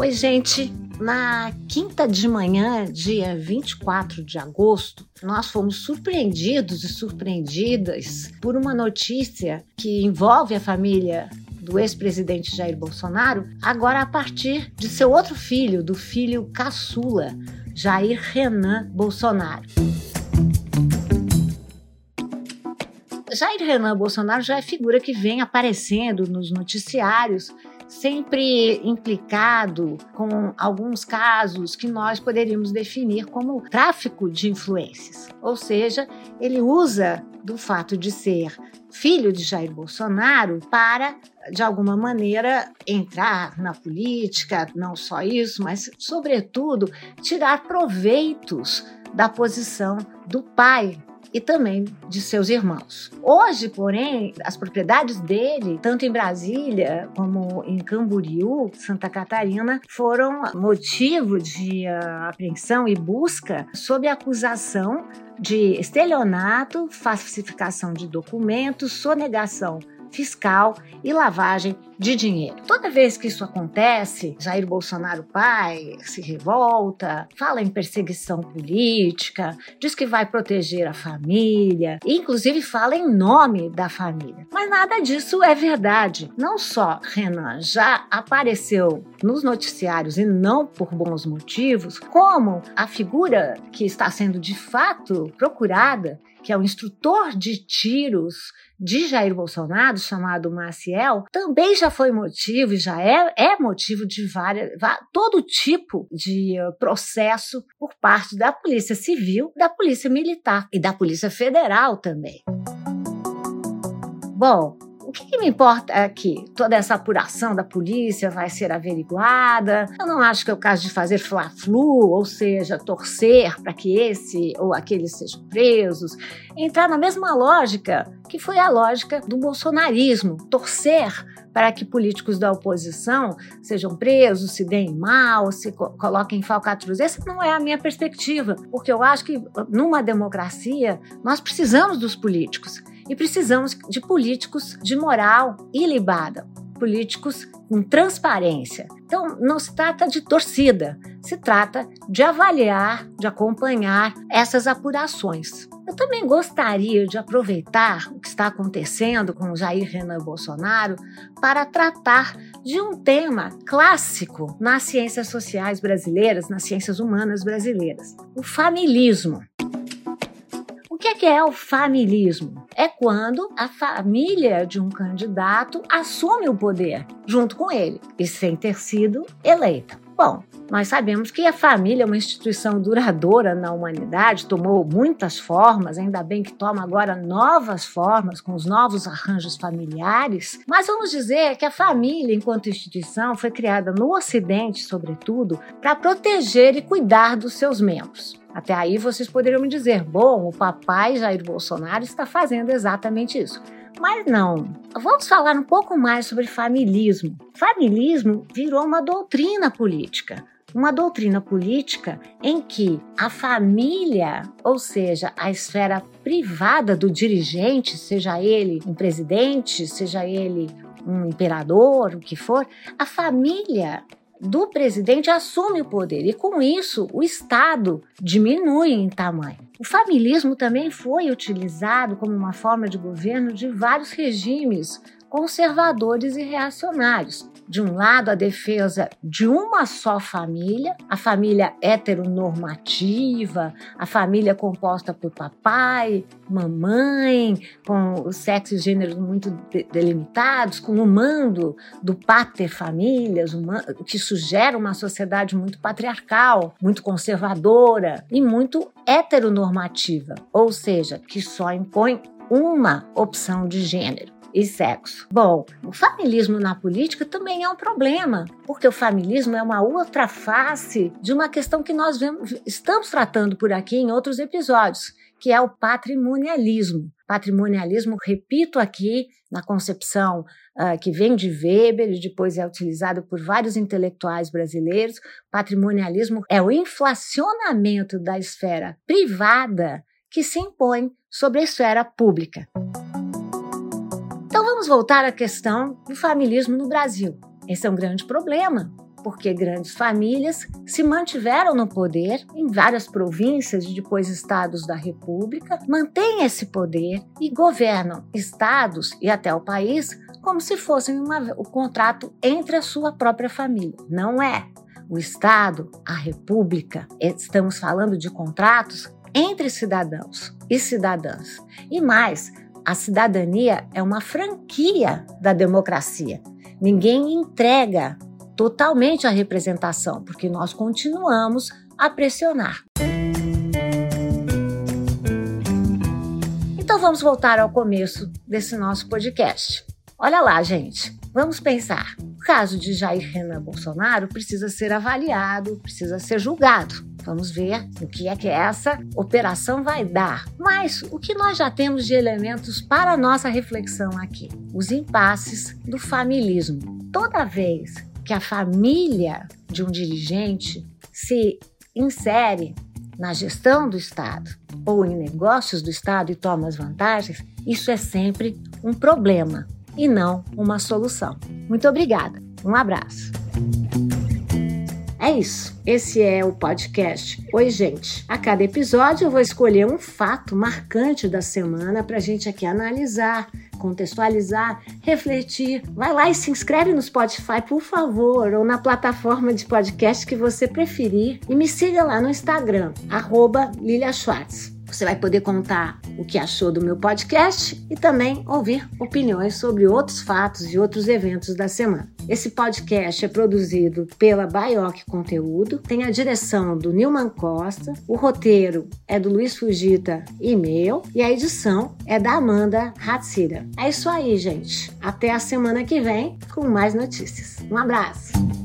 Oi, gente. Na quinta de manhã, dia 24 de agosto, nós fomos surpreendidos e surpreendidas por uma notícia que envolve a família do ex-presidente Jair Bolsonaro, agora a partir de seu outro filho, do filho caçula, Jair Renan Bolsonaro. Jair Renan Bolsonaro já é figura que vem aparecendo nos noticiários sempre implicado com alguns casos que nós poderíamos definir como tráfico de influências. Ou seja, ele usa do fato de ser filho de Jair Bolsonaro para, de alguma maneira, entrar na política, não só isso, mas, sobretudo, tirar proveitos da posição do pai e também de seus irmãos. Hoje, porém, as propriedades dele, tanto em Brasília como em Camboriú, Santa Catarina, foram motivo de uh, apreensão e busca sob acusação de estelionato, falsificação de documentos, sonegação fiscal e lavagem de dinheiro. Toda vez que isso acontece, Jair Bolsonaro pai se revolta, fala em perseguição política, diz que vai proteger a família, inclusive fala em nome da família. Mas nada disso é verdade. Não só Renan já apareceu nos noticiários e não por bons motivos, como a figura que está sendo de fato procurada que é o instrutor de tiros de Jair Bolsonaro, chamado Maciel, também já foi motivo, já é, é motivo de várias, todo tipo de uh, processo por parte da Polícia Civil, da Polícia Militar e da Polícia Federal também. Bom, o que, que, me importa é que toda essa apuração da polícia vai ser averiguada. Eu não acho que é o caso de fazer fla-flu, ou seja, torcer para que esse ou aquele sejam presos. Entrar na mesma lógica que foi a lógica do bolsonarismo, torcer para que políticos da oposição sejam presos, se deem mal, se co coloquem em falcatruas. Essa não é a minha perspectiva, porque eu acho que numa democracia nós precisamos dos políticos e precisamos de políticos de moral ilibada, políticos com transparência. Então, não se trata de torcida, se trata de avaliar, de acompanhar essas apurações. Eu também gostaria de aproveitar o que está acontecendo com Jair Renan Bolsonaro para tratar de um tema clássico nas ciências sociais brasileiras, nas ciências humanas brasileiras: o familismo que que é o familismo? É quando a família de um candidato assume o poder junto com ele e sem ter sido eleita. Bom, nós sabemos que a família é uma instituição duradoura na humanidade, tomou muitas formas, ainda bem que toma agora novas formas com os novos arranjos familiares, mas vamos dizer que a família, enquanto instituição, foi criada no Ocidente, sobretudo, para proteger e cuidar dos seus membros. Até aí vocês poderiam me dizer: bom, o papai Jair Bolsonaro está fazendo exatamente isso. Mas não. Vamos falar um pouco mais sobre familismo. Familismo virou uma doutrina política. Uma doutrina política em que a família, ou seja, a esfera privada do dirigente, seja ele um presidente, seja ele um imperador, o que for, a família do presidente assume o poder e, com isso, o Estado diminui em tamanho. O familismo também foi utilizado como uma forma de governo de vários regimes conservadores e reacionários. De um lado, a defesa de uma só família, a família heteronormativa, a família composta por papai, mamãe, com o sexo e gênero muito delimitados, com o mando do pater famílias, que sugere uma sociedade muito patriarcal, muito conservadora e muito heteronormativa, ou seja, que só impõe uma opção de gênero e sexo. Bom, o familismo na política também é um problema, porque o familismo é uma outra face de uma questão que nós vemos, estamos tratando por aqui em outros episódios, que é o patrimonialismo. Patrimonialismo, repito aqui, na concepção uh, que vem de Weber e depois é utilizado por vários intelectuais brasileiros, patrimonialismo é o inflacionamento da esfera privada que se impõe sobre a esfera pública. Voltar à questão do familismo no Brasil. Esse é um grande problema, porque grandes famílias se mantiveram no poder em várias províncias e depois estados da República, mantêm esse poder e governam estados e até o país como se fossem o contrato entre a sua própria família. Não é. O Estado, a República, estamos falando de contratos entre cidadãos e cidadãs. E mais, a cidadania é uma franquia da democracia. Ninguém entrega totalmente a representação, porque nós continuamos a pressionar. Então vamos voltar ao começo desse nosso podcast. Olha lá, gente, vamos pensar. O caso de Jair Renan Bolsonaro precisa ser avaliado, precisa ser julgado. Vamos ver o que é que essa operação vai dar. Mas o que nós já temos de elementos para nossa reflexão aqui? Os impasses do familismo. Toda vez que a família de um dirigente se insere na gestão do Estado ou em negócios do Estado e toma as vantagens, isso é sempre um problema e não uma solução. Muito obrigada. Um abraço. É isso. Esse é o podcast. Oi, gente. A cada episódio eu vou escolher um fato marcante da semana para a gente aqui analisar, contextualizar, refletir. Vai lá e se inscreve no Spotify, por favor, ou na plataforma de podcast que você preferir. E me siga lá no Instagram, Lilia Schwartz. Você vai poder contar o que achou do meu podcast e também ouvir opiniões sobre outros fatos e outros eventos da semana. Esse podcast é produzido pela Baioc Conteúdo, tem a direção do Nilman Costa, o roteiro é do Luiz Fugita e meu, e a edição é da Amanda Hatsira. É isso aí, gente. Até a semana que vem com mais notícias. Um abraço!